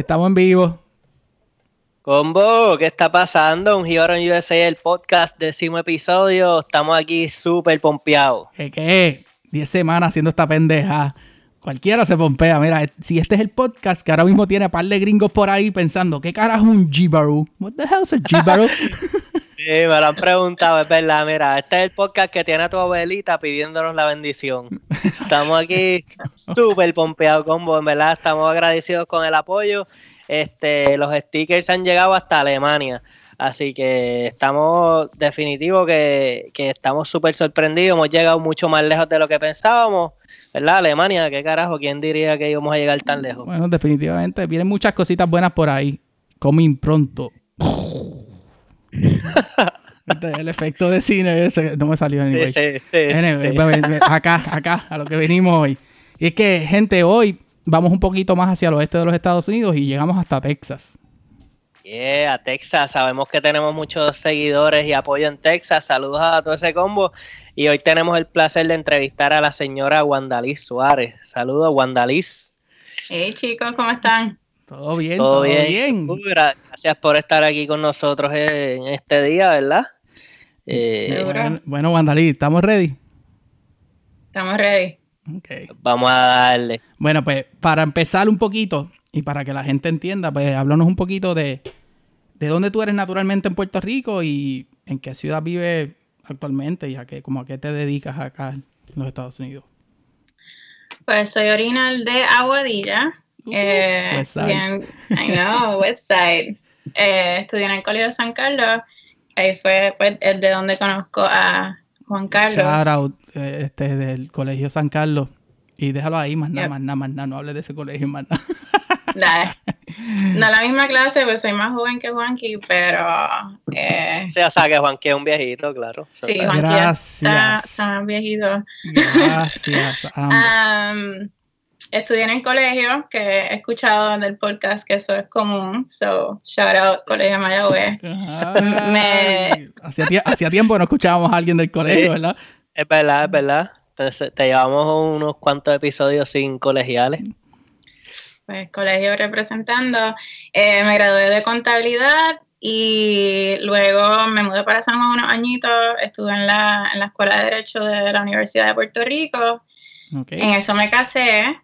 Estamos en vivo. Combo, ¿qué está pasando? Un Hero en USA, el podcast, décimo episodio. Estamos aquí súper pompeados. ¿Qué qué? Diez semanas haciendo esta pendeja. Cualquiera se pompea. Mira, si este es el podcast que ahora mismo tiene un par de gringos por ahí pensando, ¿qué carajo es un Jibaru? What the hell is a Jibaru? Sí, me lo han preguntado, es verdad. Mira, este es el podcast que tiene a tu abuelita pidiéndonos la bendición. Estamos aquí súper pompeados, combo. En verdad, estamos agradecidos con el apoyo. Este, los stickers han llegado hasta Alemania. Así que estamos definitivos que, que estamos súper sorprendidos. Hemos llegado mucho más lejos de lo que pensábamos. ¿Verdad? Alemania, ¿qué carajo? ¿Quién diría que íbamos a llegar tan lejos? bueno, definitivamente. Vienen muchas cositas buenas por ahí. Coming pronto. El efecto de cine ese no me salió anyway. Sí, sí, Anyway, acá, acá, a lo que venimos hoy. Y es que, gente, hoy vamos un poquito más hacia el oeste de los Estados Unidos y llegamos hasta Texas. Yeah, Texas. Sabemos que tenemos muchos seguidores y apoyo en Texas. Saludos a todo ese combo. Y hoy tenemos el placer de entrevistar a la señora Wandaliz Suárez. Saludos, Wandaliz. Hey chicos, ¿cómo están? Todo bien, Todo todo, bien. bien. Gra- Gracias por estar aquí con nosotros en este día, ¿verdad? Eh, Seguro. Bueno, bueno, Vandalí, ¿estamos ready? Estamos ready. Ok. vamos a darle. Bueno, pues para empezar un poquito y para que la gente entienda, pues háblanos un poquito de, de dónde tú eres naturalmente en Puerto Rico y en qué ciudad vives actualmente y a qué, como a qué te dedicas acá en los Estados Unidos. Pues soy original de Aguadilla. Eh, Westside. estudié en- I know, Westside. Eh, estudié en el Colegio de San Carlos. Ahí fue pues, el de donde conozco a Juan Carlos. Shout out eh, este, del Colegio San Carlos. Y déjalo ahí, más nada, Yep. más nada, más nada. No hables de ese colegio, más nada. La- no la misma clase, pues soy más joven que Juanqui, pero eh, o sea que Juan que es un viejito, claro. Sí, Juanqui está, Gracias. está viejito. Gracias. a ambos. Um, estudié en el colegio, que he escuchado del podcast que eso es común. So, shout out Colegio Mayagüez. me- Hacía, tie- hacía tiempo no escuchábamos a alguien del colegio, Sí. ¿verdad? Es verdad, es verdad. Entonces, te llevamos unos cuantos episodios sin colegiales. Pues colegio representando. Eh, me gradué de contabilidad y luego me mudé para San Juan unos añitos. Estuve en la, en la Escuela de Derecho de la Universidad de Puerto Rico. Ok. En eso me casé.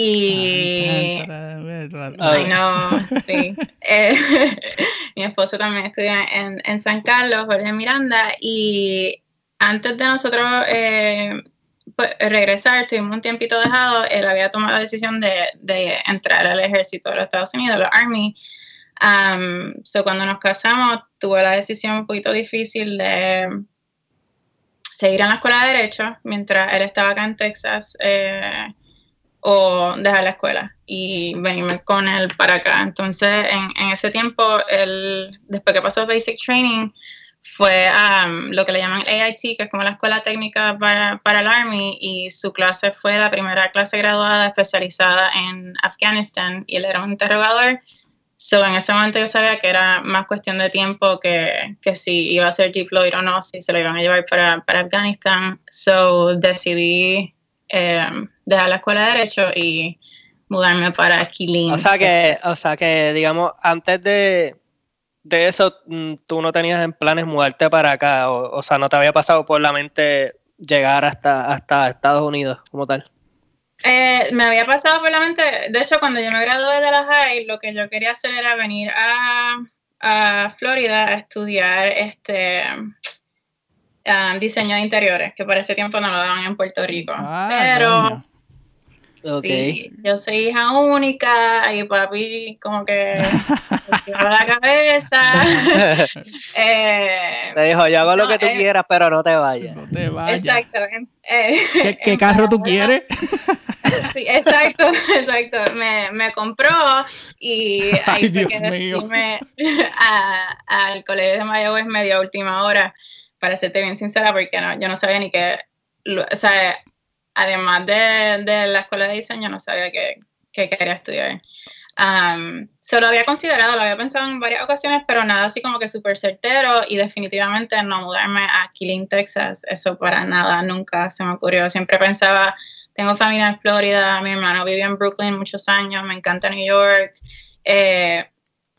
Y. I know, sí. Eh, mi esposo también estudia en, en San Carlos, Jorge Miranda, y antes de nosotros eh, pues, regresar, tuvimos un tiempito dejado, él había tomado la decisión de, de entrar al ejército de los Estados Unidos, los Army. Um, so cuando nos casamos, tuve la decisión un poquito difícil de seguir en la escuela de Derecho mientras él estaba acá en Texas. eh, o dejar la escuela y venirme con él para acá. Entonces, en, en ese tiempo, él, después que pasó Basic Training, fue a lo que le llaman AIT, que es como la escuela técnica para, para el Army, y su clase fue la primera clase graduada especializada en Afganistán, y él era un interrogador. So, en ese momento yo sabía que era más cuestión de tiempo que, que si iba a ser deployed o no, si se lo iban a llevar para, para Afganistán. So, decidí eh, dejar la escuela de Derecho y mudarme para Killeen. O sea que, o sea que, digamos, antes de, de eso, mm, tú no tenías en planes mudarte para acá, o, o sea, no te había pasado por la mente llegar hasta, hasta Estados Unidos como tal. Eh, me había pasado por la mente, de hecho, cuando yo me gradué de la high, lo que yo quería hacer era venir a, a Florida a estudiar este ah, diseño de interiores, que por ese tiempo no lo daban en Puerto Rico. Ah, Pero coño. Sí, yo soy hija única y papi como que me tiró la cabeza. Eh, Te dijo, yo hago lo que tú eh, quieras, pero no te vayas. No te vayas. Exacto. eh, ¿Qué, qué en carro tú quieres? Sí, exacto, exacto. Me, me compró y ahí Ay, fue Dios que mío. al colegio de Mayagüez media última hora, para serte bien sincera, porque no, yo no sabía ni que, lo- o sea, además de, de la escuela de diseño, no sabía que, que quería estudiar. Um, se lo había considerado, lo había pensado en varias ocasiones, pero nada así como que súper certero y definitivamente no mudarme a Killeen, Texas, eso para nada, nunca se me ocurrió. Siempre pensaba, tengo familia en Florida, mi hermano vivió en Brooklyn muchos años, me encanta New York, Eh,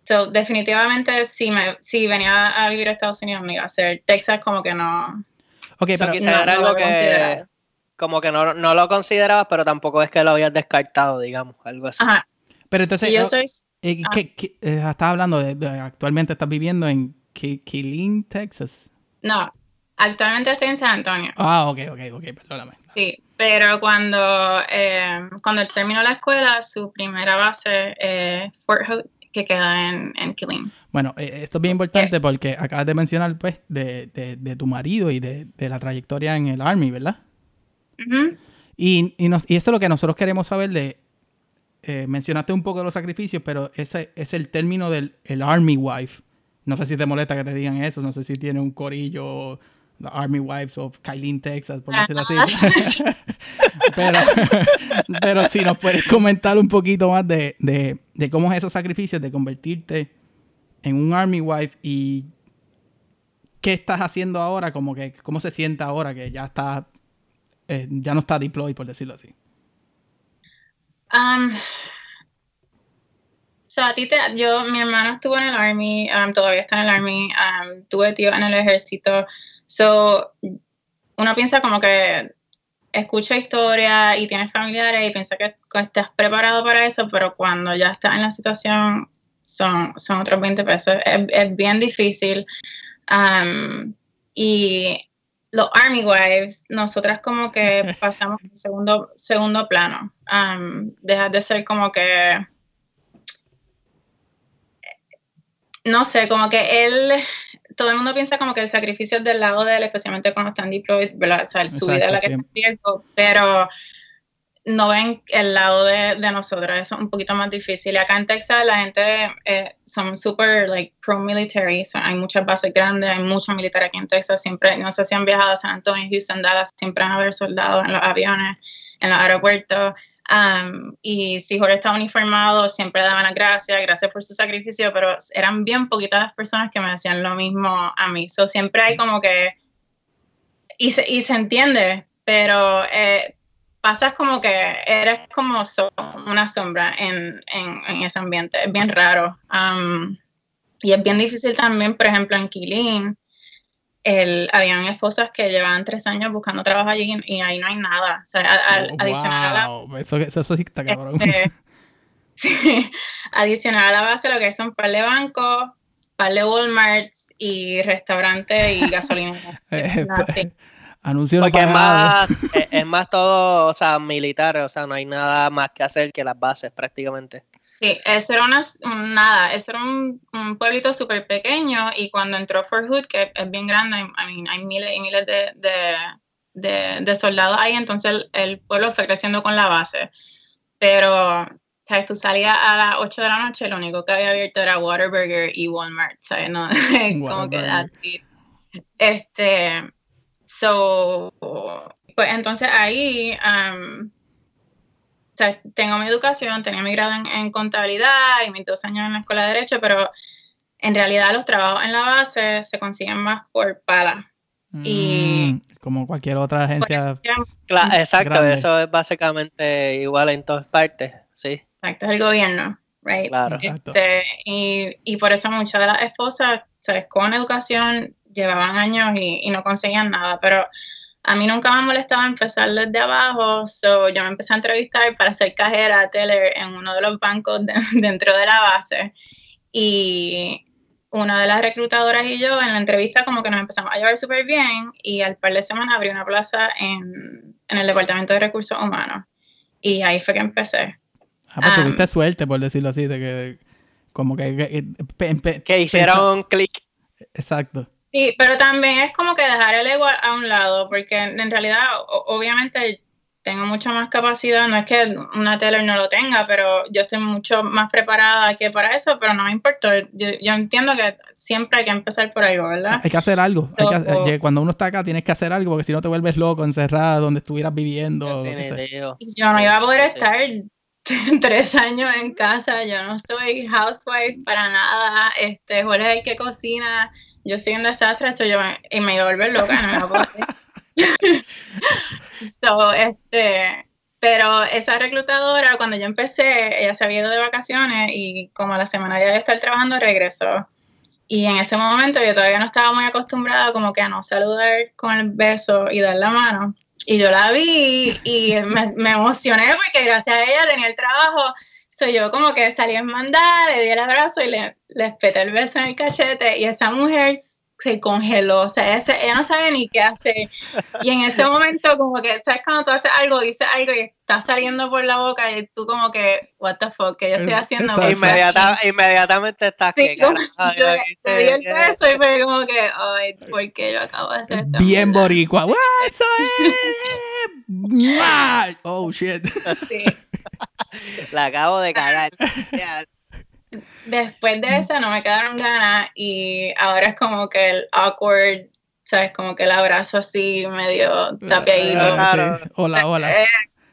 so, definitivamente, si, me, si venía a vivir a Estados Unidos, me iba a hacer Texas como que no. Ok, pero quizás era algo que como que no, lo considerabas, pero tampoco es que lo habías descartado, digamos, algo así. Ajá. Pero entonces, yo soy... Eh, ¿qué, eh, estás hablando de, actualmente estás viviendo en Killeen, Texas. No, actualmente estoy en San Antonio. Ah, ok, ok, ok, perdóname. Sí, pero cuando, eh, cuando terminó la escuela, su primera base es Fort Hood, que queda en, en Killeen. Bueno, esto es bien importante porque acabas de mencionar, pues, de, de tu marido y de, la trayectoria en el Army, ¿verdad? Y, y, eso es lo que nosotros queremos saber de... Eh, mencionaste un poco de los sacrificios, pero ese es el término del el Army Wife. No sé si te molesta que te digan eso, no sé si tiene un corillo, the Army Wives of Kylene, Texas, por decirlo así. pero, pero si nos puedes comentar un poquito más de, de, de cómo es esos sacrificios, de convertirte en un Army Wife y qué estás haciendo ahora, como que cómo se siente ahora que ya estás eh, ya no está deployed, por decirlo así? Um, so a ti te, yo, mi hermano estuvo en el Army, um, todavía está en el Army, um, tuve tío en el ejército. So, uno piensa como que escucha historia y tienes familiares y piensa que estás preparado para eso, pero cuando ya estás en la situación son, son otros 20 pesos. Es, es bien difícil. Um, y los Army Wives, nosotras como que pasamos en segundo, segundo plano. Um, deja de ser como que. No sé, como que él. Todo el mundo piensa como que el sacrificio es del lado de él, especialmente cuando están deployed, ¿verdad? O sea, su vida es la que está en pero no ven el lado de, de nosotros, eso es un poquito más difícil. Acá en Texas la gente eh, son súper like pro-military, hay muchas bases grandes, hay mucho militar aquí en Texas, siempre, no sé si han viajado a San Antonio, Houston, Dallas, siempre van a haber soldados en los aviones, en los aeropuertos. Um, y si Jorge estaba uniformado, siempre daban las gracias, gracias por su sacrificio, pero eran bien poquitas las personas que me decían lo mismo a mí. So, siempre hay como que. Y se, y se entiende, pero eh, pasas como que eres como una sombra en, ese ambiente. Es bien raro. Um, y es bien difícil también, por ejemplo, en Killeen, el, habían esposas que llevaban tres años buscando trabajo allí y, ahí no hay nada. O sea, oh, adicional a la, eso, eso, sí está cabrón. Este, sí, adicional a la base, lo que son par de bancos, par de Walmart y restaurantes y gasolina. Eh, Anuncio Porque es más, es, más todo, o sea, militar, o sea, no hay nada más que hacer que las bases prácticamente. Sí, eso era una, nada, eso era un, pueblito súper pequeño y cuando entró Fort Hood, que es bien grande, hay miles y miles de, soldados ahí, entonces el, pueblo fue creciendo con la base. Pero, ¿sabes? Tú salías a las 8 de la noche, lo único que había abierto era Waterburger y Walmart, ¿sabes? No, como que así. Este, So, pues entonces ahí, um, tengo mi educación, tenía mi grado en, contabilidad y mis dos años en la escuela de Derecho, pero en realidad los trabajos en la base se consiguen más por pala. y mm, como cualquier otra agencia. exacto, eso es básicamente igual en todas partes, sí. Exacto, es el gobierno, right? Claro. Este, y, y por eso muchas de las esposas, ¿sabes? Con educación llevaban años y, no conseguían nada, pero a mí nunca me molestaba empezar desde abajo, so yo me empecé a entrevistar para ser cajera teller en uno de los bancos dentro de la base y una de las reclutadoras y yo en la entrevista como que nos empezamos a llevar súper bien y al par de semanas abrí una plaza en, el Departamento de Recursos Humanos y ahí fue que empecé. Ah, pues tuviste suerte, por decirlo así, de que como que... Que, que hicieron clic. Exacto. Sí, pero también es como que dejar el ego a un lado, porque en realidad, obviamente, tengo mucha más capacidad, no es que una teller no lo tenga, pero yo estoy mucho más preparada que para eso, pero no me importa. Yo, entiendo que siempre hay que empezar por algo, ¿verdad? Hay que hacer algo. cuando uno está acá tienes que hacer algo, porque si no te vuelves loco, encerrada, donde estuvieras viviendo. Yo no iba a poder estar tres años en casa, yo no soy housewife para nada, este, Jorge es el que cocina, yo soy un desastre, yo, y me iba loca, no me so, este, Pero esa reclutadora, cuando yo empecé, ella se había ido de vacaciones y como la semana ya de estar trabajando, regresó. Y en ese momento yo todavía no estaba muy acostumbrada como que a no saludar con el beso y dar la mano. Y yo la vi y me emocioné porque gracias a ella tenía el trabajo. Soy yo como que salí en mandada, le di el abrazo y le, le espeté el beso en el cachete y esa mujer se congeló, o sea, ella, no sabe ni qué hacer. Y en ese momento, como que, ¿sabes? Cuando tú haces algo, dices algo y está saliendo por la boca y tú como que, what the fuck, que yo estoy haciendo. inmediatamente estás sí, que, yo, te di el beso y fue como que, ay, ¿por qué yo acabo de hacer esto? Bien boricua, ¡eso es! oh, shit. Sí. La acabo de cagar después de eso no me quedaron ganas y ahora es como que el awkward, ¿sabes? Como que el abrazo así medio tapiadito. Hola, hola. Eh,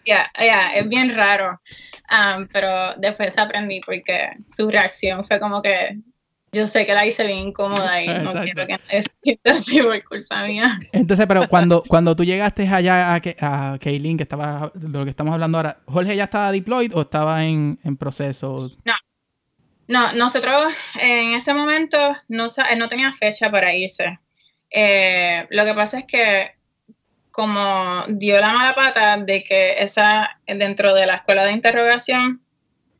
ya, ya, es bien raro. Um, pero después aprendí porque su reacción fue como que yo sé que la hice bien incómoda y no quiero que nadie así por culpa mía. Entonces, pero cuando, cuando tú llegaste allá a, a Kaylin, que estaba de lo que estamos hablando ahora, ¿Jorge ya estaba deployed o estaba en, en proceso? No, no, nosotros en ese momento no, no tenía fecha para irse. Eh, lo que pasa es que como dio la mala pata de que esa dentro de la escuela de interrogación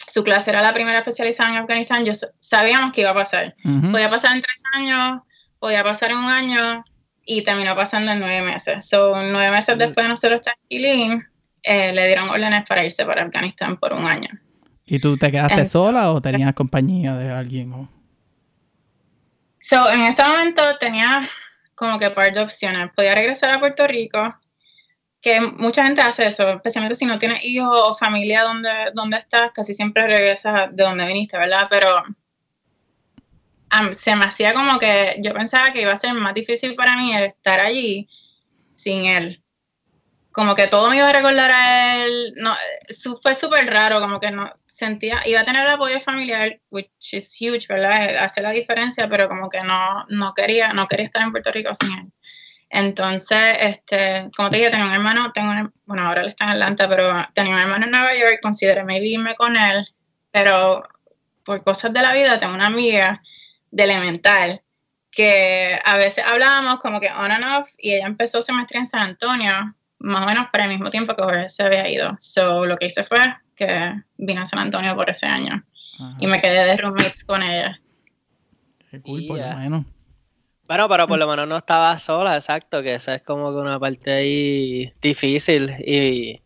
su clase era la primera especializada en Afganistán, yo sabíamos que iba a pasar. Podía pasar en tres años, podía pasar en un año y terminó pasando en nueve meses. Son nueve meses después de nosotros estar en eh, le dieron órdenes para irse para Afganistán por un año. ¿Y tú te quedaste sola o tenías compañía de alguien? So, en ese momento tenía como que par de opciones. Podía regresar a Puerto Rico, que mucha gente hace eso, especialmente si no tienes hijos o familia donde, donde estás, casi siempre regresas de donde viniste, ¿verdad? Pero se me hacía como que yo pensaba que iba a ser más difícil para mí estar allí sin él como que todo me iba a recordar a él. No, fue súper raro, como que no sentía, iba a tener el apoyo familiar, which is huge, ¿verdad? Hace la diferencia, pero como que no, no quería, no quería estar en Puerto Rico sin él. Entonces, este, como te dije, tenía un hermano, tengo bueno, ahora él está en Atlanta, pero tenía un hermano en Nueva York, consideré irme con él, pero por cosas de la vida tengo una amiga de elemental que a veces hablábamos como que on and off y ella empezó semestre en San Antonio más o menos para el mismo tiempo que Jorge se había ido. So, lo que hice fue que vine a San Antonio por ese año y me quedé de roommates con ella. Qué cool, por lo menos. Bueno, pero por lo menos no estaba sola, exacto, que esa es como que una parte ahí difícil y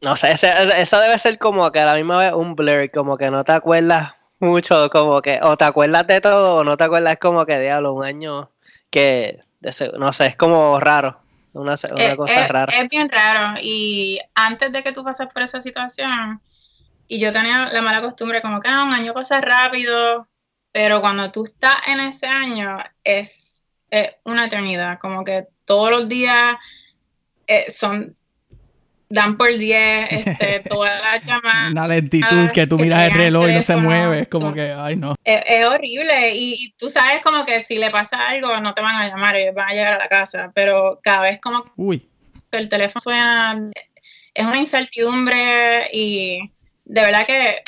no sé, eso debe ser como que a la misma vez un blur, como que no te acuerdas mucho, como que o te acuerdas de todo o no te acuerdas como que diablo, un año que, no sé, es como raro. Una, eh, cosa es, rara. Es bien raro. Y antes de que tú pases por esa situación, y yo tenía la mala costumbre como que ah, un año pasa rápido, pero cuando tú estás en ese año es, una eternidad, como que todos los días eh, son dan por 10, este, todas las llamadas. Una lentitud que tú miras el reloj y no se mueve, es como que, ay no. Es, horrible y, tú sabes como que si le pasa algo no te van a llamar, ellos van a llegar a la casa, pero cada vez como Uy. que el teléfono suena, es una incertidumbre y de verdad que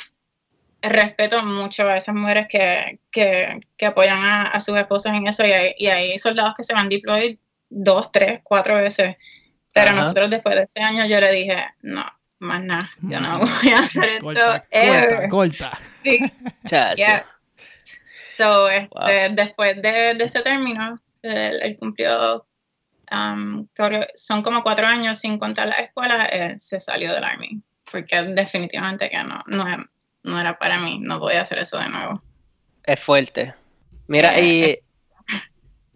respeto mucho a esas mujeres que, que, que apoyan a, a, sus esposos en eso y hay, y hay soldados que se van deployed dos, tres, cuatro veces pero nosotros después de ese año yo le dije, no, más nada, yo no voy a hacer esto. Corta, corta, corta. Sí. So, este, después de, de, ese término, él, cumplió, um, son como cuatro años sin contar la escuela, él se salió del Army, porque definitivamente que no, no, no era para mí, no voy a hacer eso de nuevo. Es fuerte. Mira, eh, y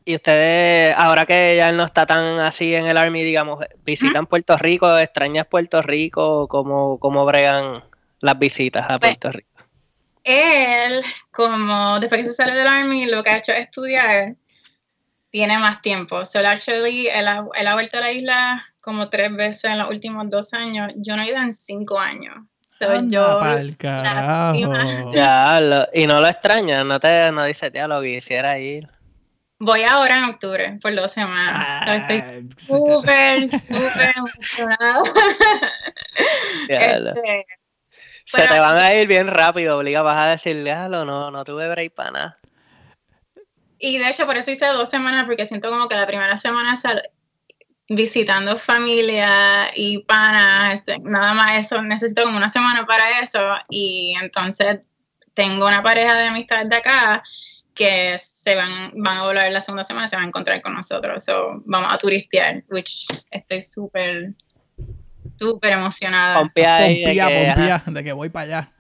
y ustedes, ahora que ya no está tan así en el Army, digamos, ¿visitan Puerto Rico? ¿Extrañas Puerto Rico? ¿Cómo, cómo bregan las visitas a pues, Puerto Rico? Él, como después que se sale del Army, lo que ha hecho es estudiar, tiene más tiempo. So, actually, él ha, él ha vuelto a la isla como tres veces en los últimos dos años. Yo no he ido en cinco años. Yo, carajo. Ya, y no lo extraña, no te no dice, tía, lo quisiera ir. Voy ahora en octubre, por dos semanas. estoy Ah, súper, súper emocionada. Este, Se pero- te van a ir bien rápido, obliga, vas a decir, déjalo, no, no tuve break para nada. y de hecho, por eso hice dos semanas, porque siento como que la primera semana sal- visitando familia y panas, este, nada más eso, necesito como una semana para eso. Y entonces tengo una pareja de amistades de acá que se van, van a volar la segunda semana, se van a encontrar con nosotros. So, vamos a turistear, which estoy súper, súper emocionada. De que, pompía, de que voy para allá.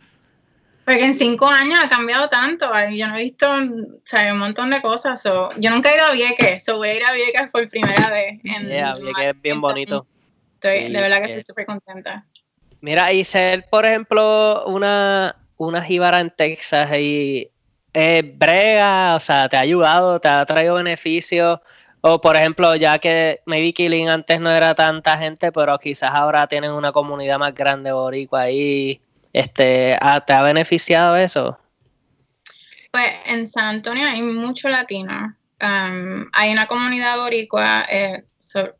Porque en cinco años ha cambiado tanto. Yo no he visto o sea, un montón de cosas. so, yo nunca he ido a Vieques. So voy a ir a Vieques por primera vez. En Yeah, vi que es bien bonito. Estoy, Sí, de verdad que eh. estoy súper contenta. Mira, y ser, por ejemplo, una, una jíbara en Texas y eh, brega, o sea, te ha ayudado, te ha traído beneficios. O, por ejemplo, ya que maybe Killing antes no era tanta gente, pero quizás ahora tienen una comunidad más grande boricua ahí. Este, ¿Te ha beneficiado eso? Pues en San Antonio hay mucho latino. Um, hay una comunidad boricua, eh,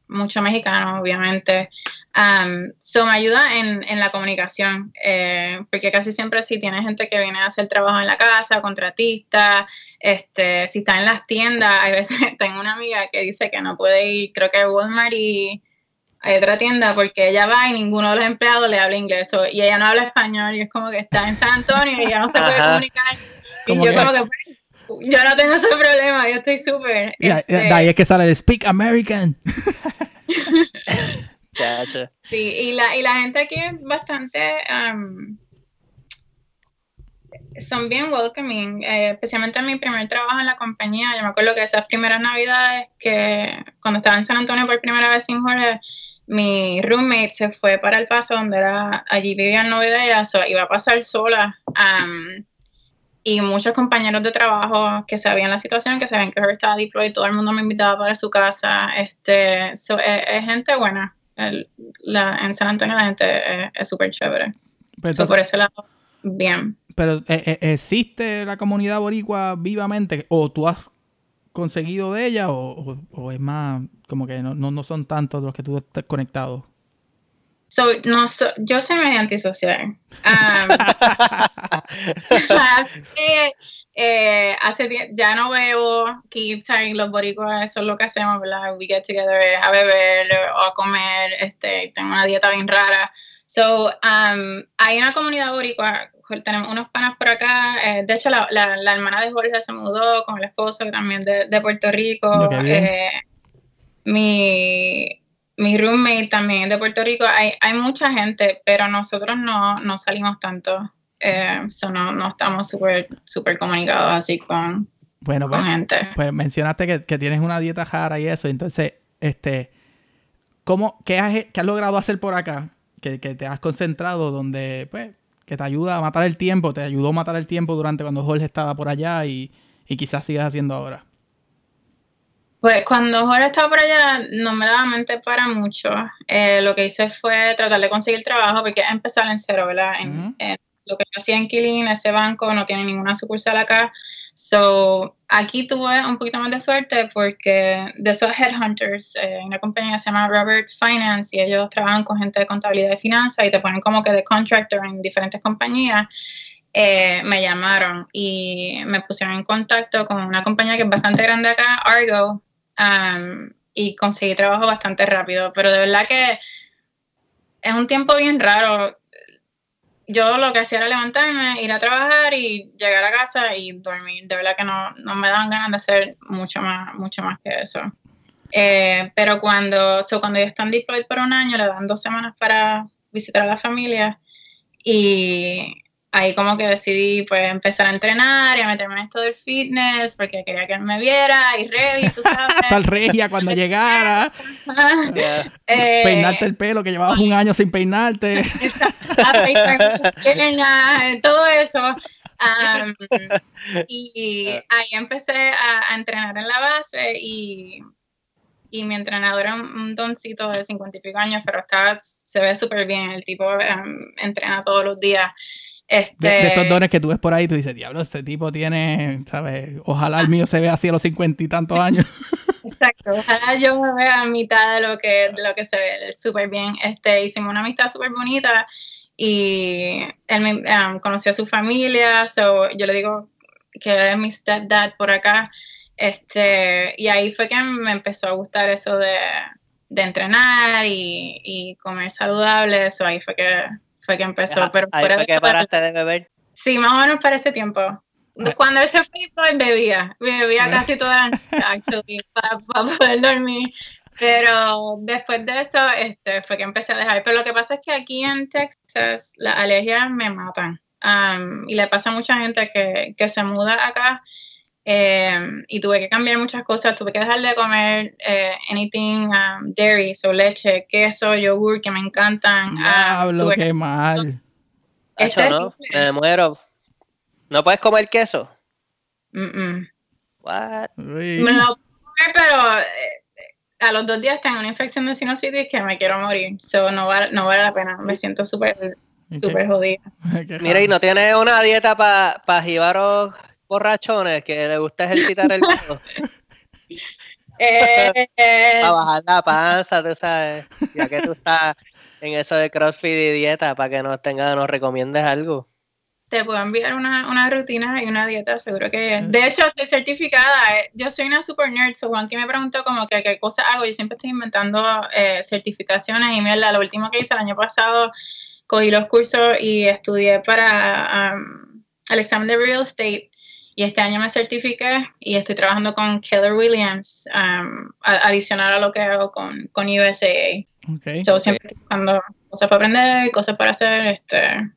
mucho mexicano, obviamente. Um, me ayuda en, en la comunicación, eh, porque casi siempre si tienes gente que viene a hacer trabajo en la casa, contratista, este, si está en las tiendas, hay veces tengo una amiga que dice que no puede ir, creo que Walmart y hay otra tienda porque ella va y ninguno de los empleados le habla inglés o- y ella no habla español y es como que está en San Antonio y ella no se puede Ajá. comunicar. Y yo que- como que pues, yo no tengo ese problema, yo estoy súper. Y ahí- este, de ahí es que sale el Speak American. Sí, y la, y la gente aquí es bastante. um, son bien welcoming, eh, especialmente en mi primer trabajo en la compañía. Yo me acuerdo que esas primeras navidades que cuando estaba en San Antonio por primera vez sin Jorge, mi roommate se fue para el paso donde era, allí vivía el novio de ella, so, iba a pasar sola. um, y muchos compañeros de trabajo que sabían la situación, que sabían que Jorge estaba deployed, todo el mundo me invitaba para su casa. Este, so, es, es gente buena. El- la, en San Antonio la gente es- es súper chévere. Pero, So, por ese lado, bien. pero, eh, eh, ¿existe la comunidad boricua vivamente? ¿O tú has conseguido de ella? ¿O, o- es más como que no, no, no son tantos los que tú estás conectado? So, no, so- yo soy medio antisocial. Um, hace, eh, ya no bebo, keep time, los boricuas, eso es lo que hacemos, ¿verdad? We get together a beber o a comer, este, tengo una dieta bien rara. So, um, hay una comunidad boricua, tenemos unos panas por acá, eh, de hecho la, la, la hermana de Jorge se mudó con el esposo también de, de Puerto Rico. Eh, mi, mi roommate también es de Puerto Rico. Hay, hay mucha gente, pero nosotros no, no salimos tanto. Eh, so no, no estamos súper súper comunicados así con, Bueno, con pues, gente. pues mencionaste que, que tienes una dieta rara y eso. Entonces, este, ¿cómo, qué, has, qué has logrado hacer por acá? Que, que te has concentrado donde, pues, que te ayuda a matar el tiempo, te ayudó a matar el tiempo durante cuando Jorge estaba por allá y, y quizás sigas haciendo ahora. Pues cuando Jorge estaba por allá no me daba mente para mucho. Eh, lo que hice fue tratar de conseguir trabajo porque empezar en cero, ¿verdad? En, lo que yo hacía en Killing, ese banco no tiene ninguna sucursal acá. So, aquí tuve un poquito más de suerte porque de esos headhunters, eh, una compañía que se llama Robert Finance y ellos trabajan con gente de contabilidad y finanzas y te ponen como que de contractor en diferentes compañías. Eh, me llamaron y me pusieron en contacto con una compañía que es bastante grande acá, Argo, um, y conseguí trabajo bastante rápido. Pero de verdad que es un tiempo bien raro. Yo lo que hacía era levantarme, ir a trabajar y llegar a casa y dormir. De verdad que no, no me daban ganas de hacer mucho más, mucho más que eso. Eh, pero cuando, so cuando ya están deployed por un año, le dan dos semanas para visitar a la familia y ahí como que decidí pues empezar a entrenar y a meterme en esto del fitness porque quería que él me viera y ready, tú sabes. Tal regia cuando llegara. Eh, peinarte el pelo que llevabas un año sin peinarte. todo eso. Y ahí empecé a, a entrenar en la base y, y mi entrenador era un, un doncito de cincuenta y pico años, pero está, se ve súper bien, el tipo am, entrena todos los días. Este, De, de esos dones que tú ves por ahí, tú dices, diablo, este tipo tiene, ¿sabes? Ojalá el mío se vea así a los cincuenta y tantos años. Exacto, ojalá yo me vea a mitad de lo que, de lo que se ve súper bien. Este, hicimos una amistad súper bonita y él me um, conoció a su familia, so yo le digo que es mi stepdad por acá. Este, y ahí fue que me empezó a gustar eso de, de entrenar y, y comer saludable, eso ahí fue que fue que empezó. Ajá, pero ahí fue que paraste de beber. Sí, más o menos para ese tiempo. Cuando él se fue, pues bebía. Bebía casi toda la noche, para, para poder dormir. Pero después de eso, este, fue que empecé a dejar. Pero lo que pasa es que aquí en Texas las alergias me matan. Um, y le pasa a mucha gente que, que se muda acá. Eh, y tuve que cambiar muchas cosas. Tuve que dejar de comer eh, anything um, dairy, so leche, queso, yogur, que me encantan. Ah, Diablo, tuve qué mal. Es Hacho, no, me muero. ¿No puedes comer queso? Mm, mm. What? Uy. Me lo puedo comer, pero eh, a los dos días tengo una infección de sinusitis que me quiero morir. So, no, vale, no vale la pena. Me siento súper súper jodida. Mira, ¿y no tienes una dieta para pa jíbaros borrachones que le gusta ejercitar el culo? Eh, Para bajar la panza, tú sabes. Ya que tú estás en eso de CrossFit y dieta, para que nos tenga, nos recomiendes algo. te puedo enviar una, una rutina y una dieta, seguro que es. De hecho, estoy certificada. eh, Yo soy una super nerd, so Juanqui me preguntó como que qué cosas hago. Yo siempre estoy inventando eh, certificaciones y mierda. Lo último que hice el año pasado, cogí los cursos y estudié para um, el examen de real estate. Y este año me certifiqué y estoy trabajando con Keller Williams, um, a- adicional a lo que hago con, con USAA. Ok. So, siempre estoy buscando cosas para aprender, cosas para hacer, este,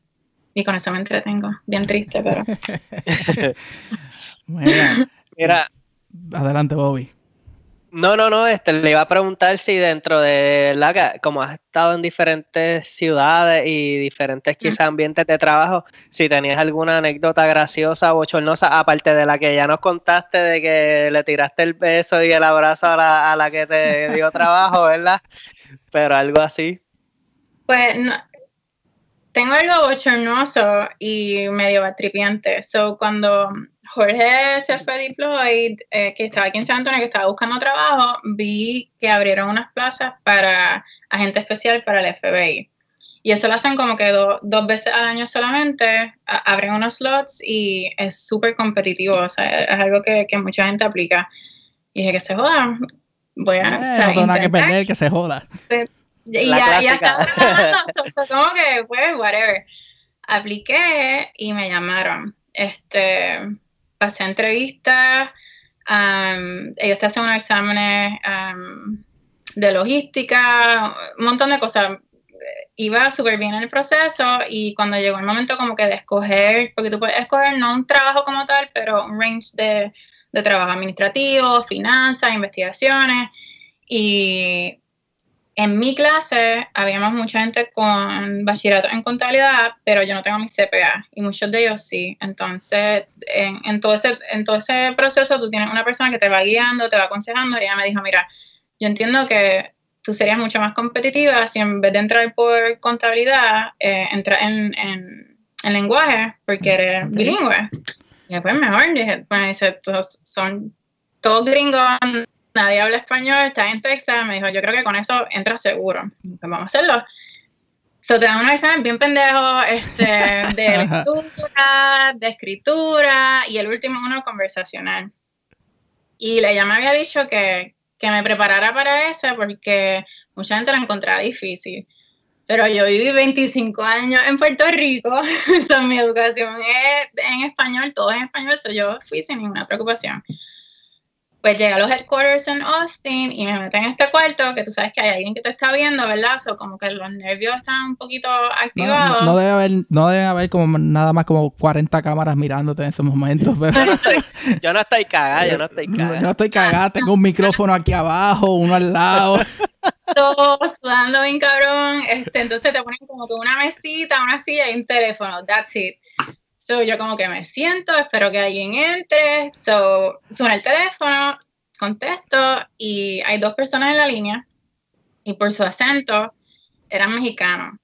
y con eso me entretengo. Bien triste, pero. Mira, Mira, adelante, Bobby. No, no, no, este, le iba a preguntar si dentro de la como has estado en diferentes ciudades y diferentes quizás ambientes de trabajo, si tenías alguna anécdota graciosa o bochornosa, aparte de la que ya nos contaste de que le tiraste el beso y el abrazo a la, a la que te dio trabajo, ¿verdad? Pero algo así. Pues no- tengo algo bochornoso y medio batripiante. So, cuando Jorge se fue deployed, eh, que estaba aquí en San Antonio, que estaba buscando trabajo, vi que abrieron unas plazas para agente especial para el FBI. Y eso lo hacen como que do- dos veces al año solamente, a- abren unos slots y es súper competitivo, o sea, es algo que, que mucha gente aplica. Y dije que se joda, voy a... Eh, o sea, no tengo nada que intentar. perder, que se joda. Y La ya, ya estaba como que, pues, whatever. Apliqué y me llamaron. Este, pasé entrevistas, um, ellos te hacen unos exámenes um, de logística, un montón de cosas. Iba súper bien en el proceso y cuando llegó el momento como que de escoger, porque tú puedes escoger no un trabajo como tal, pero un range de, de trabajo administrativo, finanzas, investigaciones. Y en mi clase habíamos mucha gente con bachillerato en contabilidad, pero yo no tengo mi CPA y muchos de ellos sí. Entonces, en, en, todo ese, en todo ese proceso tú tienes una persona que te va guiando, te va aconsejando y ella me dijo, mira, yo entiendo que tú serías mucho más competitiva si en vez de entrar por contabilidad, eh, entras en, en, en, lenguaje porque eres Ok. bilingüe. Y después mejor, dije, bueno, dice, todos son todos gringos, nadie habla español, está en Texas, me dijo, yo creo que con eso entras seguro. Pues vamos a hacerlo. So, te dan unos exámenes bien pendejos este, de lectura, de escritura y el último uno conversacional. Y ella me había dicho que, que me preparara para ese porque mucha gente lo encontraba difícil. Pero yo viví 25 años en Puerto Rico, so, mi educación es en español, todo en español, so yo fui sin ninguna preocupación pues llegué a los headquarters en Austin y me metí en este cuarto que tú sabes que hay alguien que te está viendo, ¿verdad? O como que los nervios están un poquito No, activados. no- no debe haber, no debe haber como nada más como 40 cámaras mirándote en esos momentos. Pero Yo no estoy, yo no estoy cagada, yo no estoy no, cagada. yo estoy cagada, tengo un micrófono aquí abajo, uno al lado. todo sudando bien cabrón. Este, entonces te ponen como que una mesita, una silla y un teléfono. That's it. So yo como que me siento, espero que alguien entre. So suena el teléfono, contesto y hay dos personas en la línea y por su acento eran mexicanos.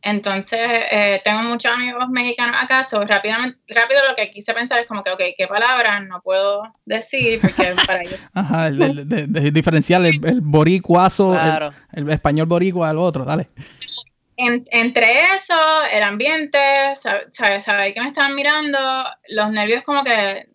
Entonces, eh, tengo muchos amigos mexicanos acá, so rápidamente, rápido lo que quise pensar es como que, ok, ¿qué palabras no puedo decir? Porque para ellos... Ajá, el, de, de, diferenciar el, boricuazo, el, español boricua al otro, dale. Entre eso, el ambiente, saber, que me estaban mirando, los nervios como que eh,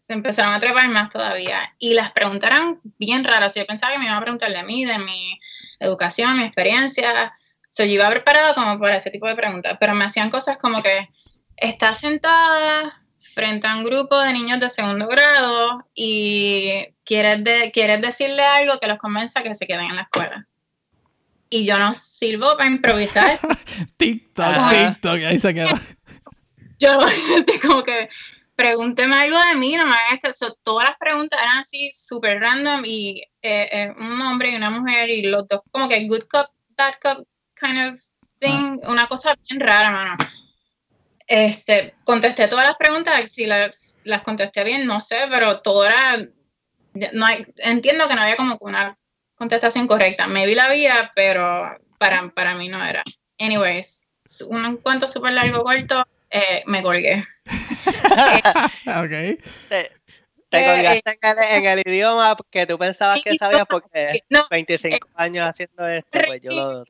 se empezaron a trepar más todavía. Y las preguntas eran bien raras. Yo pensaba que me iban a preguntar de mí, de mi educación, mi experiencia So, yo iba preparado como para ese tipo de preguntas, pero me hacían cosas como que estás sentada frente a un grupo de niños de segundo grado y quieres, quieres decirle algo que los convenza que se queden en la escuela. Y yo no sirvo para improvisar. TikTok, TikTok, ahí se queda. Yo como que pregúnteme algo de mí, no me hagan esto. todas las preguntas eran así súper random y eh, eh, un hombre y una mujer y los dos como que good cop, bad cop, kind of thing, una cosa bien rara, mano. Este, contesté todas las preguntas, si las, las contesté bien, no sé, pero todo era, no hay, entiendo que no había como una contestación correcta. Me vi la vía, pero para, para mí no era. Anyways, un cuento súper largo, corto, eh, me colgué. ok. Te, te colgaste eh, en, el, idioma que tú pensabas que sabías porque 25 años haciendo esto, pues yo lo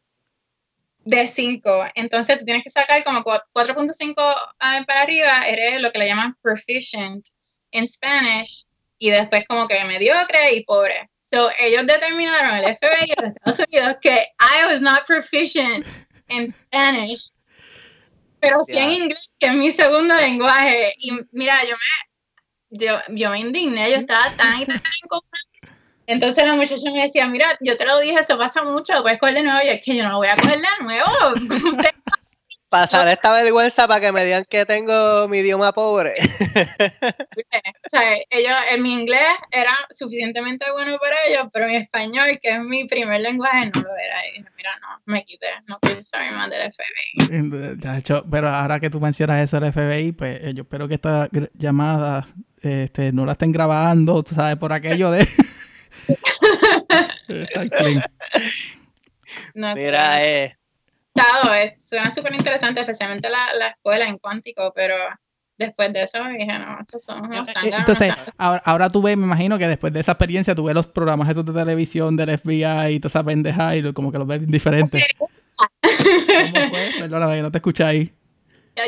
de 5. Entonces tú tienes que sacar como 4.5 ah, para arriba, eres lo que le llaman proficient en Spanish y después como que mediocre y pobre. So ellos determinaron, el FBI de Estados Unidos, que I was not proficient in Spanish, pero sí en inglés, que es mi segundo lenguaje. Y mira, yo me, yo, yo me indigné, yo estaba tan y tan entonces la muchacha me decía, mira, yo te lo dije, eso pasa mucho, puedes coger de nuevo. Y es que yo no lo voy a coger de nuevo. Pasar esta vergüenza para que me digan que tengo mi idioma pobre. o sea, ellos, en mi inglés era suficientemente bueno para ellos, pero mi español, que es mi primer lenguaje, no lo era. Y dije, mira, no, me quité, no quise saber más del FBI. Pero ahora que tú mencionas eso del FBI, pues eh, yo espero que esta llamada este, no la estén grabando, ¿sabes? Por aquello de... Mira, eh. Suena súper interesante, especialmente la, la, escuela en cuántico, pero después de eso dije, no, estos son unos eh, eh, Entonces, ahora, ahora, tú ves, me imagino que después de esa experiencia tú ves los programas esos de televisión del FBI y toda esa pendeja y como que los ves diferentes. ¿Cómo fue? Perdóname, no te escuché ahí.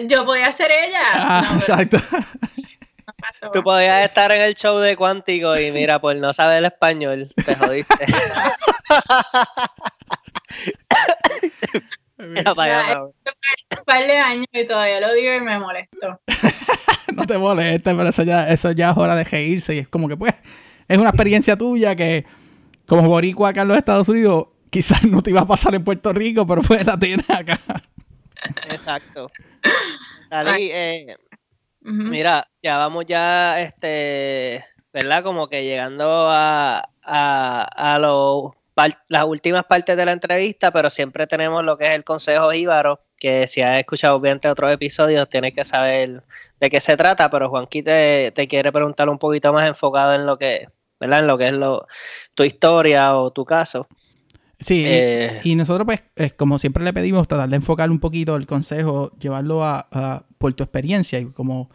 Yo podía ser ella. Ah, exacto. Tú podías estar en el show de Cuántico y mira, por no saber el español, te jodiste. mira para Un par de años y todavía lo digo y me molesto. no te molestes, pero eso ya, eso ya es hora de reírse y es como que pues es una experiencia tuya que como boricua acá en los Estados Unidos quizás no te iba a pasar en Puerto Rico, pero pues la tienes acá. Exacto. Dalí, eh, Mira, ya vamos ya, este, ¿verdad? Como que llegando a, a, las últimas partes de la entrevista, pero siempre tenemos lo que es el consejo Íbaro, que si has escuchado obviamente otros episodios tienes que saber de qué se trata, pero Juanqui te, te quiere preguntar un poquito más enfocado en lo que, ¿verdad? En lo que es lo, tu historia o tu caso. Sí, eh, y, nosotros pues, como siempre le pedimos, tratar de enfocar un poquito el consejo, llevarlo a, por tu experiencia y como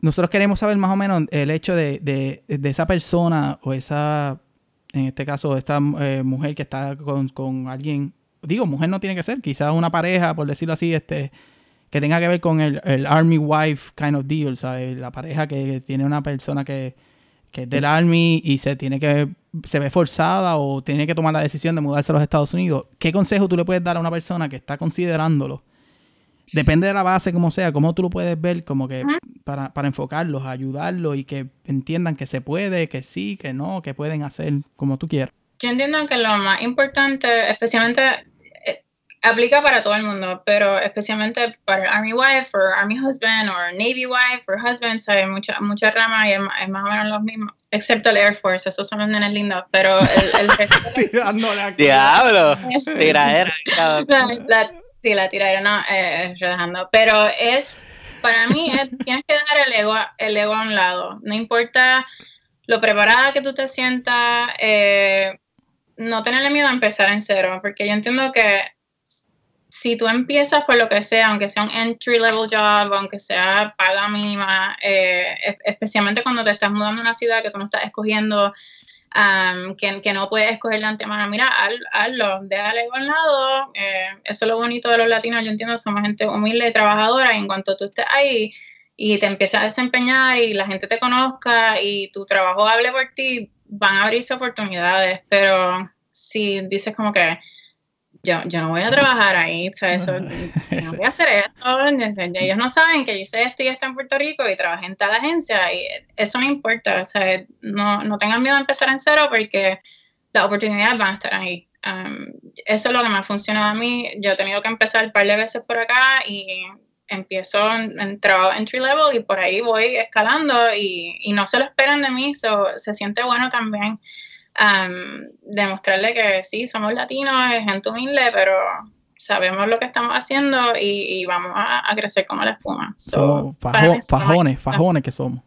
nosotros queremos saber más o menos el hecho de, de, de esa persona o esa, en este caso, esta eh, mujer que está con, con, alguien, digo, mujer no tiene que ser, quizás una pareja, por decirlo así, este que tenga que ver con el, el Army Wife kind of deal, ¿sabes? La pareja que tiene una persona que que es del Army y se tiene que se ve forzada o tiene que tomar la decisión de mudarse a los Estados Unidos, ¿qué consejo tú le puedes dar a una persona que está considerándolo? Depende de la base, como sea, cómo tú lo puedes ver, como que para, para enfocarlos, ayudarlos y que entiendan que se puede, que sí, que no, que pueden hacer como tú quieras. Yo entiendo que lo más importante, especialmente aplica para todo el mundo, pero especialmente para Army Wife o Army Husband o Navy Wife o Husband, hay mucha, mucha rama y es, más o menos lo mismo, excepto el Air Force, esos son los nenes lindos, pero el... el ¡Diablo! Tiradera. la, sí, la tiradera, no, eh, relajando, pero es, para mí, tienes que dar el ego, el ego a un lado, no importa lo preparada que tú te sientas, eh, no tenerle miedo a empezar en cero, porque yo entiendo que si tú empiezas por lo que sea, aunque sea un entry level job, aunque sea paga mínima, eh, especialmente cuando te estás mudando a una ciudad que tú no estás escogiendo, um, que, no puedes escoger de antemano, mira, hazlo, déjale con lado. Eh, eso es lo bonito de los latinos, yo entiendo, somos gente humilde y trabajadora, y en cuanto tú estés ahí y te empiezas a desempeñar y la gente te conozca y tu trabajo hable por ti, van a abrirse oportunidades, pero si dices como que yo, yo no voy a trabajar ahí, Eso, no voy a hacer esto, ellos no saben que yo hice esto y esto en Puerto Rico y trabajé en tal agencia y eso no importa, o sea, no, no tengan miedo a empezar en cero porque las oportunidades van a estar ahí. Um, eso es lo que me ha funcionado a mí, yo he tenido que empezar un par de veces por acá y empiezo en, trabajo entry level y por ahí voy escalando y, y no se lo esperan de mí, se siente bueno también demostrarle que sí, somos latinos, es gente humilde, pero sabemos lo que estamos haciendo y, vamos a, crecer como la espuma. somos fajones, fajones que somos.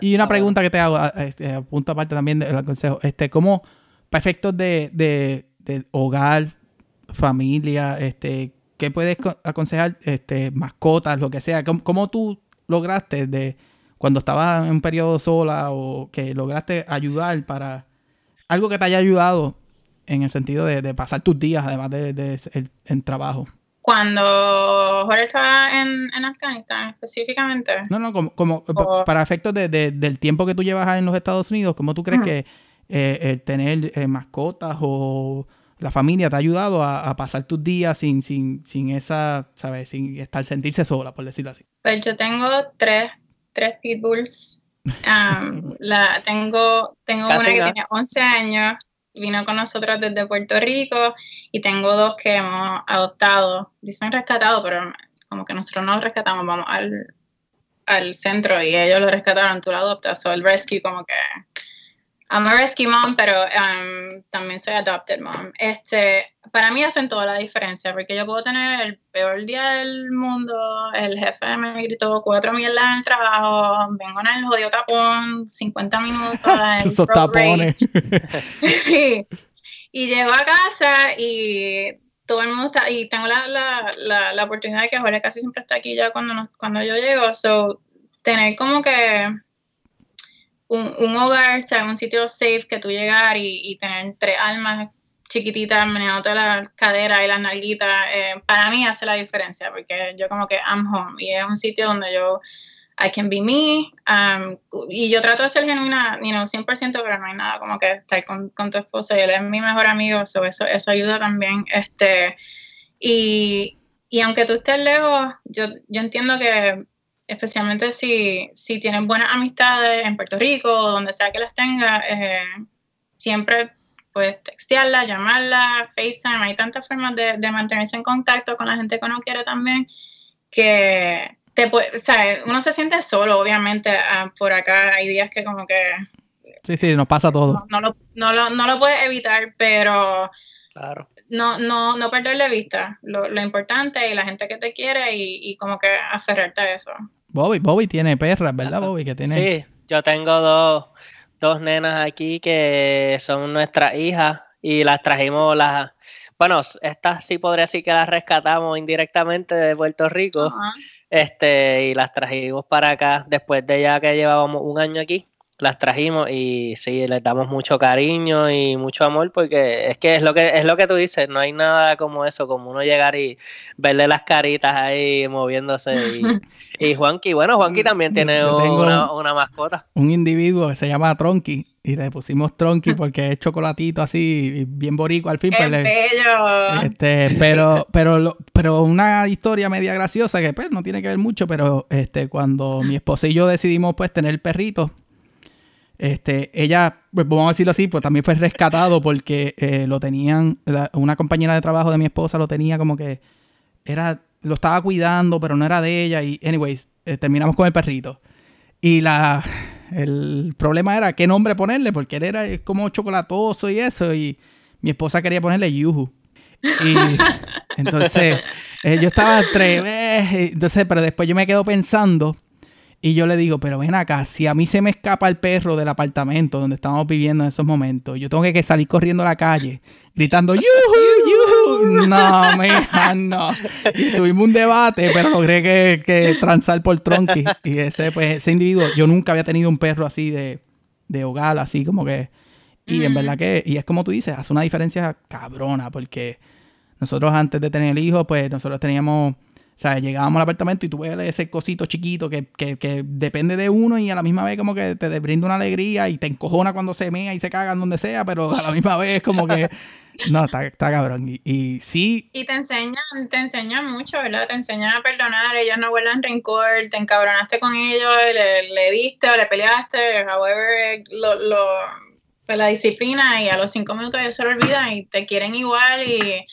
y, una pregunta que te hago, este, a, punto aparte también del consejo, este, ¿cómo, para efectos de, de, hogar, familia, este, ¿qué puedes aconsejar, este, mascotas, lo que sea? ¿Cómo, cómo tú lograste de cuando estabas en un periodo sola o que lograste ayudar para algo que te haya ayudado en el sentido de, pasar tus días, además de, en trabajo? Cuando Jorge estaba en, Afganistán específicamente. No, no, como, para efectos del tiempo que tú llevas en los Estados Unidos, ¿cómo tú crees que eh, el tener eh, mascotas o la familia te ha ayudado a, pasar tus días sin, sin, sin esa, ¿sabes? Sin estar sentirse sola, por decirlo así. Pues yo tengo tres tres pitbulls. la, tengo tengo una que tiene 11 años, vino con nosotros desde Puerto Rico y tengo dos que hemos adoptado. Dicen rescatado, pero como que nosotros no los rescatamos, vamos al, al centro y ellos lo rescataron, tú lo adoptas. O el rescue como que I'm a rescue mom, pero um, también soy adopted mom. Este, para mí hacen toda la diferencia, porque yo puedo tener el peor día del mundo, el jefe me gritó cuatro mierdas en el trabajo, vengo en el jodido tapón, 50 minutos. Esos tapones. y llego a casa y todo el mundo está, y tengo la, la, la, oportunidad de que Jorge casi siempre está aquí ya cuando, cuando yo llego, so tener como que un, hogar, o sea, un sitio safe que tú llegar y, tener tres almas chiquititas meneándote la cadera y las nalguitas, eh, para mí hace la diferencia, porque yo como que I'm home y es un sitio donde yo I can be me um, y yo trato de ser genuina, you know, 100%, pero no hay nada como que estar con, tu esposo y él es mi mejor amigo, eso, eso ayuda también, este, y, y aunque tú estés lejos, yo, yo entiendo que especialmente si, si tienen buenas amistades en Puerto Rico o donde sea que las tenga, eh, siempre puedes textearla, llamarla, FaceTime, hay tantas formas de, mantenerse en contacto con la gente que uno quiere también, que te puede, o sea, uno se siente solo, obviamente, ah, por acá hay días que como que... Sí, sí, nos pasa todo. No, lo, no, lo, no lo puedes evitar, pero... Claro. No, no, no perderle vista lo, lo importante y la gente que te quiere y, y como que aferrarte a eso. Bobby, Bobby tiene perras, ¿verdad, Bobby? Que tiene... Sí, yo tengo dos, dos nenas aquí que son nuestras hijas y las trajimos las... Bueno, estas sí podría decir que las rescatamos indirectamente de Puerto Rico. Este, y las trajimos para acá después de ya que llevábamos un año aquí las trajimos y sí, les damos mucho cariño y mucho amor porque es que es lo que es lo que tú dices, no hay nada como eso, como uno llegar y verle las caritas ahí moviéndose y, y Juanqui, bueno, Juanqui también tiene una, mascota. Un individuo que se llama Tronqui y le pusimos Tronqui porque es chocolatito así, bien borico al fin. ¡Qué bello! Este, pero, pero, pero una historia media graciosa que pues no tiene que ver mucho, pero este, cuando mi esposa y yo decidimos pues tener perritos, este, ella, pues vamos a decirlo así, pues también fue rescatado porque eh, lo tenían, una compañera de trabajo de mi esposa lo tenía como que era, lo estaba cuidando, pero no era de ella. Y, anyways, eh, terminamos con el perrito. Y la, el problema era qué nombre ponerle, porque él era como chocolatoso y eso. Y mi esposa quería ponerle Yuhu. Y entonces, eh, yo estaba entre, entonces, pero después yo me quedo pensando Y yo le digo, pero ven acá, si a mí se me escapa el perro del apartamento donde estábamos viviendo en esos momentos, yo tengo que salir corriendo a la calle, gritando, ¡Yuhu! ¡Yuhu! No, mija, no. Y tuvimos un debate, pero logré que, que transar por Tronqui. Y ese, pues, ese individuo, yo nunca había tenido un perro así de, de hogar, así como que... Y en verdad que, y es como tú dices, hace una diferencia cabrona, porque nosotros antes de tener el hijo, pues nosotros teníamos o sea, llegábamos al apartamento y tú ves ese cosito chiquito que, que, que, depende de uno y a la misma vez como que te brinda una alegría y te encojona cuando se mea y se cagan donde sea, pero a la misma vez como que... No, está, está cabrón. Y, y, sí... Y te enseñan, te enseñan mucho, ¿verdad? Te enseñan a perdonar, ellos no vuelven rencor, te encabronaste con ellos, le, le diste o le peleaste, however, lo, lo, pues la disciplina y a los cinco minutos ellos se lo olvidan y te quieren igual y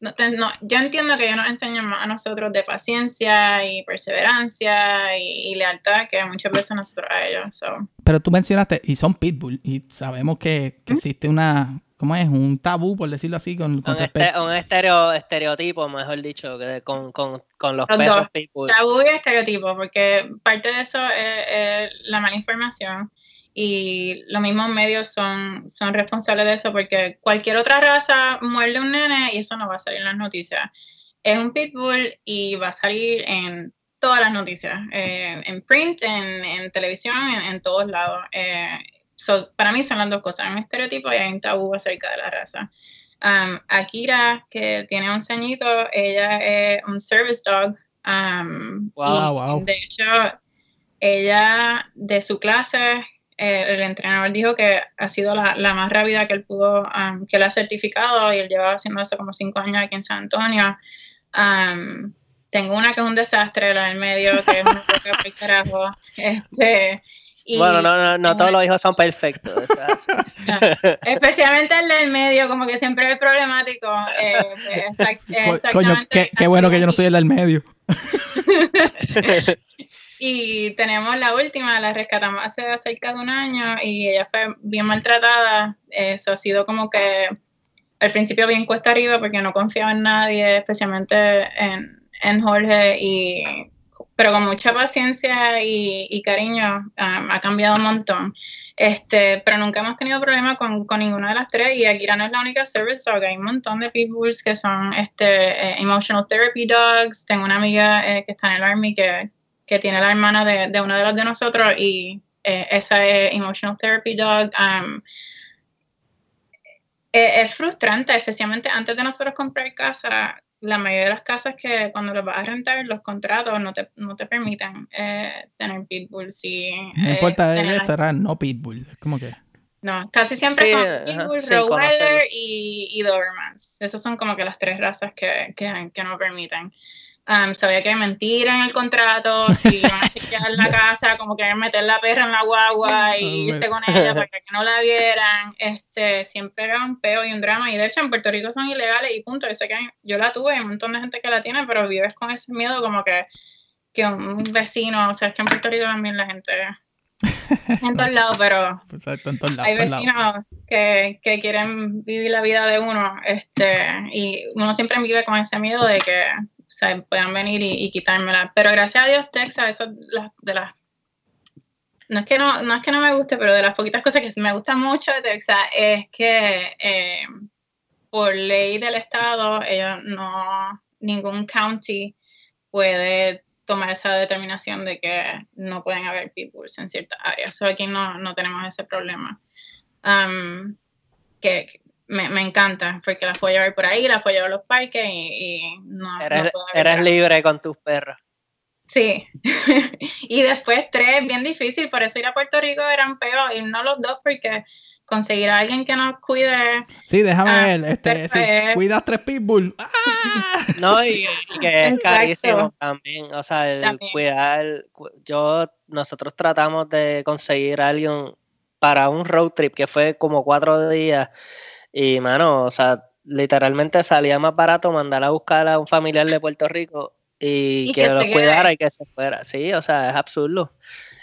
no, yo entiendo que ellos nos enseñan más a nosotros de paciencia y perseverancia y, lealtad que muchas veces nosotros a ellos. Pero tú mencionaste, y son pitbull, y sabemos que, existe una, ¿cómo es? Un tabú, por decirlo así, con, con un, este, un estereo, estereotipo, mejor dicho, que con, con, con los, perros pitbull. Tabú y estereotipo, porque parte de eso es la mala información y los mismos medios son, son responsables de eso porque cualquier otra raza muerde un nene y eso no va a salir en las noticias. Es un pitbull y va a salir en todas las noticias, eh, en print, en, televisión, en, todos lados. Eh, para mí son las dos cosas, un estereotipo y hay un tabú acerca de la raza. Um, Akira, que tiene un ceñito, ella es un service dog. Um, wow, wow. De hecho, ella de su clase eh, el entrenador dijo que ha sido la, la más rápida que él pudo, um, que él ha certificado y él llevaba haciendo eso como cinco años aquí en San Antonio. Um, tengo una que es un desastre, la del medio, que es una cosa por carajo. Este, bueno, no, no, no todos los hijos son perfectos. especialmente el del medio, como que siempre es problemático. Eh, pues, Coño, qué, qué bueno que yo no soy el del medio. Y tenemos la última, la rescatamos hace cerca de un año y ella fue bien maltratada. Eso ha sido como que al principio bien cuesta arriba porque no confiaba en nadie, especialmente en, en Jorge, y, pero con mucha paciencia y, cariño um, ha cambiado un montón. Este, pero nunca hemos tenido problemas con, con, ninguna de las tres y Akira no es la única service dog, hay un montón de pitbulls que son este, eh, emotional therapy dogs, tengo una amiga eh, que está en el army que, que tiene la hermana de, de uno de los de nosotros y eh, esa es Emotional Therapy Dog. Um, eh, es, frustrante, especialmente antes de nosotros comprar casa, la mayoría de las casas que cuando los vas a rentar, los contratos no te, no te permiten eh, tener pitbull. Si, no importa de esto, no pitbull, es como que... No, casi siempre son Pitbull, Rottweiler y, y Dobermans. Esas son como que las tres razas que, que, que no permiten. Um, sabía que mentira en el contrato, si iban a chequear la casa, como que meter la perra en la guagua y irse con ella para que no la vieran. Este, siempre era un peo y un drama. Y de hecho en Puerto Rico son ilegales y punto. Yo sé que yo la tuve, hay un montón de gente que la tiene, pero vives con ese miedo como que, que un vecino, o sea, es que en Puerto Rico también la gente en todos lados, pero hay vecinos que, que, quieren vivir la vida de uno, este, y uno siempre vive con ese miedo de que sea, puedan venir y, quitármela. Pero gracias a Dios, Texas, eso de las no es que no, no es que no me guste, pero de las poquitas cosas que me gusta mucho de Texas es que eh, por ley del estado, ellos no, ningún county puede tomar esa determinación de que no pueden haber pitbulls en ciertas áreas. So aquí no, no tenemos ese problema. Um, que, me, me, encanta, porque las puedo llevar por ahí, las puedo llevar a los parques y, no, eres, eres libre con tus perros. Sí, y después tres, bien difícil, por eso ir a Puerto Rico eran peor, y no los dos porque conseguir a alguien que nos cuide. Sí, déjame ah, ver, este, si cuidas tres pitbull. ¡ah! No, y, que es carísimo también, o sea, el cuidar, yo, nosotros tratamos de conseguir a alguien para un road trip que fue como cuatro días y, mano, o sea, literalmente salía más barato mandar a buscar a un familiar de Puerto Rico y, que, lo cuidara y que se fuera. Sí, o sea, es absurdo.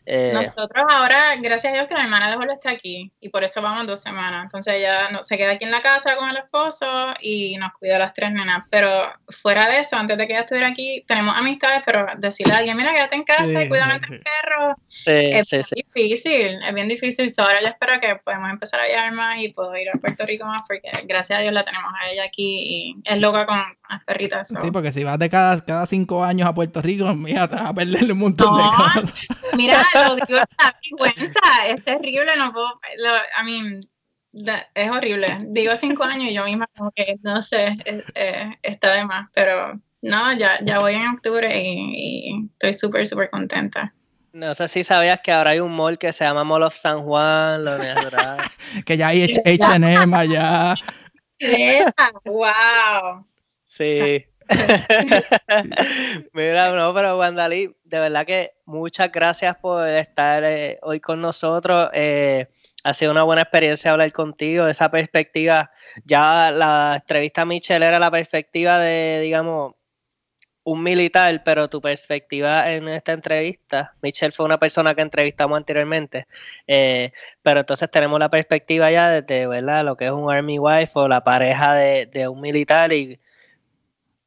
Eh, Nosotros ahora, gracias a Dios que la hermana de Jorge está aquí y por eso vamos dos semanas. Entonces ella no, se queda aquí en la casa con el esposo y nos cuida a las tres nenas. Pero fuera de eso, antes de que ella estuviera aquí, tenemos amistades, pero decirle a alguien, mira, quédate en casa y cuídame sí, perro, es difícil, es bien difícil. So, ahora yo espero que podamos empezar a viajar más y puedo ir a Puerto Rico más porque gracias a Dios la tenemos a ella aquí y es loca con las perritas. Sí, porque si vas de cada, cada cinco años a Puerto Rico, mira, te vas a perderle un montón de cosas. Mira, lo digo, esta vergüenza, es terrible, no puedo, lo, I mean, es horrible. Digo cinco años y yo misma como que, no sé, eh, está de más, pero no, ya, ya voy en octubre y, y estoy súper, súper contenta. No sé si sabías que ahora hay un mall que se llama Mall of San Juan, lo que ya hay H&M allá. ¡Wow! Sí. Mira, no, pero Wandalí, de verdad que muchas gracias por estar eh, hoy con nosotros. Eh, ha sido una buena experiencia hablar contigo, esa perspectiva. Ya la entrevista a Michelle era la perspectiva de, digamos, un militar, pero tu perspectiva en esta entrevista, Michelle fue una persona que entrevistamos anteriormente, eh, pero entonces tenemos la perspectiva ya desde, ¿verdad? Lo que es un Army Wife o la pareja de, de un militar y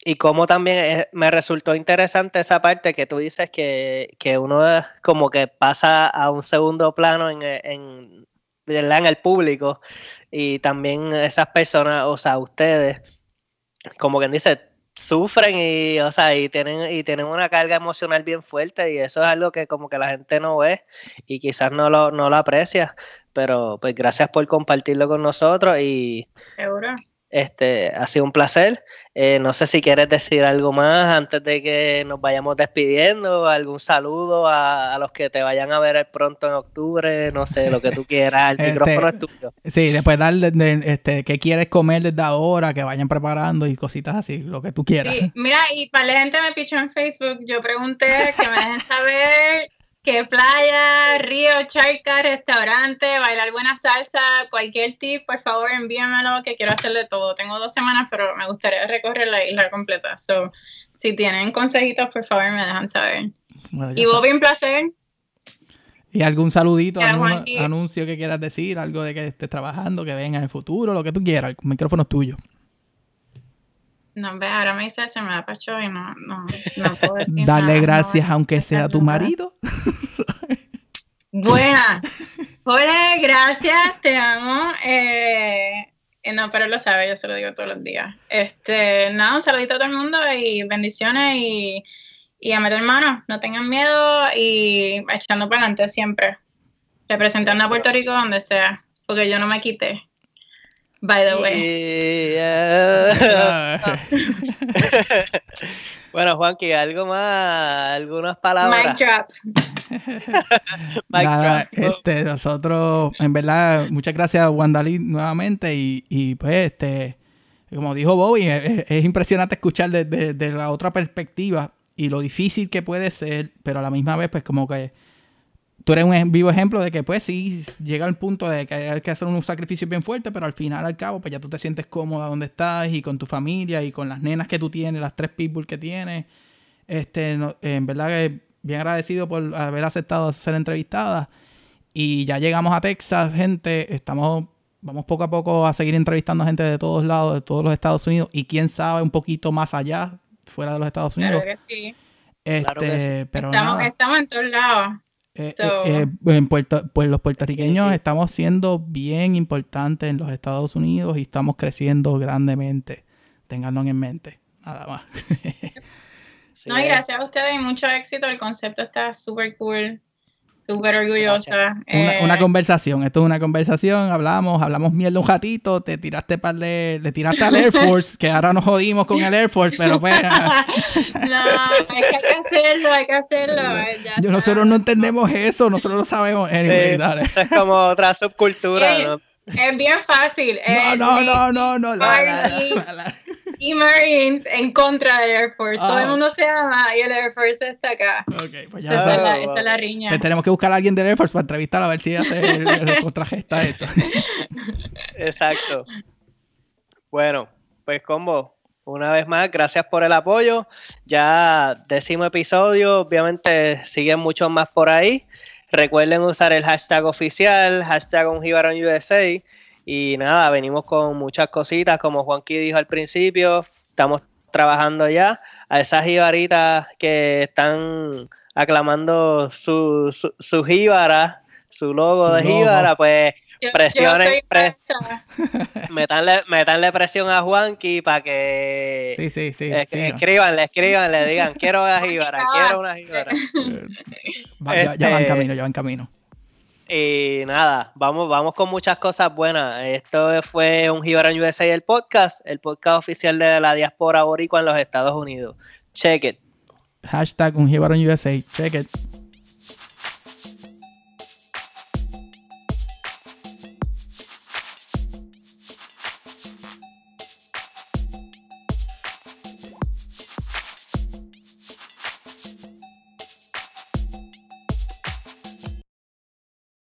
y como también me resultó interesante esa parte que tú dices que, que uno como que pasa a un segundo plano en, en, en el público y también esas personas, o sea, ustedes, como quien dice, sufren y, o sea, y tienen, y tienen una carga emocional bien fuerte y eso es algo que como que la gente no ve y quizás no lo, no lo aprecia, pero pues gracias por compartirlo con nosotros y... Seguro. Este, ha sido un placer. Eh, no sé si quieres decir algo más antes de que nos vayamos despidiendo, algún saludo a, a los que te vayan a ver pronto en octubre, no sé, lo que tú quieras, el Este, micrófono es tuyo. Sí, después darle de- este, qué quieres comer desde ahora, que vayan preparando y cositas así, lo que tú quieras. Sí, mira, y para la gente me pichó en Facebook, yo pregunté que me dejen saber qué playa, río, charca, restaurante, bailar buena salsa, cualquier tip, por favor envíamelo, que quiero hacerle todo. Tengo dos semanas, pero me gustaría recorrer la isla completa. So, si tienen consejitos, por favor me dejan saber. Bueno, Y. Bobby, un placer. Y algún saludito, algún anuncio que quieras decir, algo de que estés trabajando, que venga en el futuro, lo que tú quieras. El micrófono es tuyo. No, ve, ahora me dice se me da pacho y no, no, no puedo decir nada, gracias no, aunque sea tu marido. Buena. Jorge, gracias, te amo. Eh, no, pero él lo sabe, yo se lo digo todos los días. Este, nada, un saludito a todo el mundo y bendiciones y, y a meter mano, no tengan miedo y echando para adelante siempre. Representando a Puerto Rico donde sea, porque yo no me quité. By the way. Yeah. bueno, Juanqui, ¿algo más? ¿Algunas palabras? Mic drop. Nada, este, nosotros, en verdad, muchas gracias Wandalí nuevamente y, y, pues, este, como dijo Bobby, es, es impresionante escuchar desde de la otra perspectiva y lo difícil que puede ser, pero a la misma vez, pues, como que tú eres un vivo ejemplo de que, pues, sí, llega el punto de que hay que hacer un sacrificio bien fuerte, pero al final, al cabo, pues ya tú te sientes cómoda donde estás y con tu familia y con las nenas que tú tienes, las tres people que tienes. Este, no- en verdad que bien agradecido por haber aceptado ser entrevistada. Y ya llegamos a Texas, gente. Estamos, vamos poco a poco a seguir entrevistando a gente de todos lados, de todos los Estados Unidos. Y quién sabe un poquito más allá, fuera de los Estados Unidos. Claro que sí. Este, Claro que sí. pero Estamos, nada. estamos en todos lados. Eh, So- eh, eh, en Puerto, pues los puertorriqueños estamos siendo bien importantes en los Estados Unidos y estamos creciendo grandemente. Ténganlo en mente, nada más. No, y gracias a ustedes y mucho éxito. El concepto está súper cool, súper orgullosa. Una, Eh, una conversación, esto es una conversación, hablamos, hablamos mierda un ratito, te tiraste par de, le tiraste al Air Force, que ahora nos jodimos con el Air Force, pero pues ah, no, es que hay que hacerlo, hay que hacerlo. eh, ya yo- nosotros no entendemos eso, nosotros lo sabemos. Anyway, Sí, dale. esa es como otra subcultura, Sí. ¿no? Es bien fácil. No, eh, no, no, no, no, la, la, Army. la, la. Y Marines en contra del Air Force. Todo Ah. el mundo se ama y el Air Force está acá. Ok, pues ya Esa, es la, wow. esa es la riña. Pues tenemos que buscar a alguien del Air Force para entrevistarlo a ver si hace el, el contragesta esto. Exacto. Bueno, pues combo, una vez más, gracias por el apoyo. Ya décimo episodio, obviamente siguen muchos más por ahí. Recuerden usar el hashtag oficial, hashtag USA. Y nada, venimos con muchas cositas, como Juanqui dijo al principio, estamos trabajando ya a esas jibaritas que están aclamando su, su, su jíbara, su logo de jíbara, pues presiones, metanle, presión a Juanqui para que sí, sí, sí, escriban, le escriban, le digan, quiero una jíbara, quiero una jíbara. ya, ya va en este, camino, ya va en camino. Y nada, vamos, vamos con muchas cosas buenas. Esto fue un Gibran USA el podcast, el podcast oficial de la diáspora boricua en los Estados Unidos. Check it. Hashtag un USA. Check it.